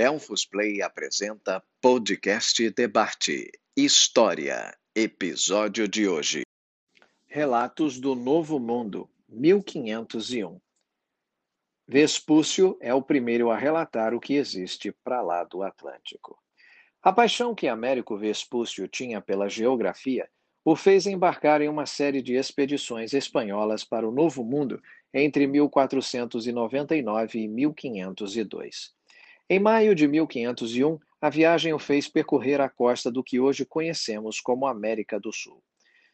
Delfos Play apresenta Podcast Debate História, episódio de hoje. Relatos do Novo Mundo, 1501. Vespúcio é o primeiro a relatar o que existe para lá do Atlântico. A paixão que Américo Vespúcio tinha pela geografia o fez embarcar em uma série de expedições espanholas para o Novo Mundo entre 1499 e 1502. Em maio de 1501, a viagem o fez percorrer a costa do que hoje conhecemos como América do Sul.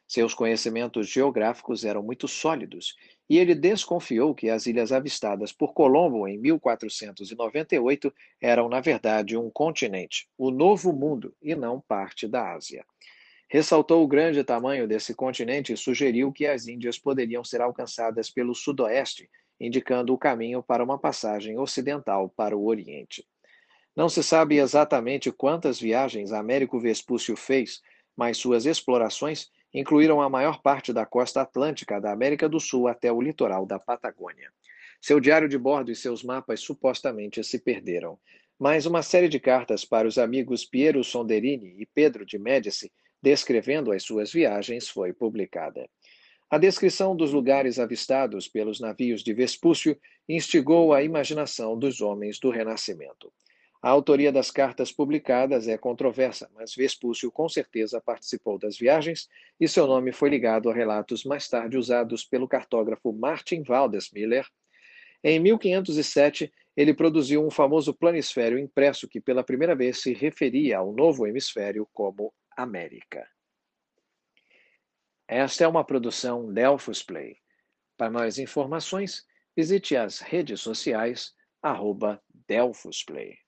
Seus conhecimentos geográficos eram muito sólidos e ele desconfiou que as ilhas avistadas por Colombo em 1498 eram, na verdade, um continente, o Novo Mundo, e não parte da Ásia. Ressaltou o grande tamanho desse continente e sugeriu que as Índias poderiam ser alcançadas pelo sudoeste indicando o caminho para uma passagem ocidental para o Oriente. Não se sabe exatamente quantas viagens Américo Vespúcio fez, mas suas explorações incluíram a maior parte da costa atlântica da América do Sul até o litoral da Patagônia. Seu diário de bordo e seus mapas supostamente se perderam, mas uma série de cartas para os amigos Piero Sonderini e Pedro de Médici, descrevendo as suas viagens, foi publicada. A descrição dos lugares avistados pelos navios de Vespúcio instigou a imaginação dos homens do Renascimento. A autoria das cartas publicadas é controversa, mas Vespúcio com certeza participou das viagens e seu nome foi ligado a relatos mais tarde usados pelo cartógrafo Martin Waldesmiller. Em 1507, ele produziu um famoso planisfério impresso que pela primeira vez se referia ao novo hemisfério como América. Esta é uma produção Delphos Play. Para mais informações, visite as redes sociais arroba Delphos Play.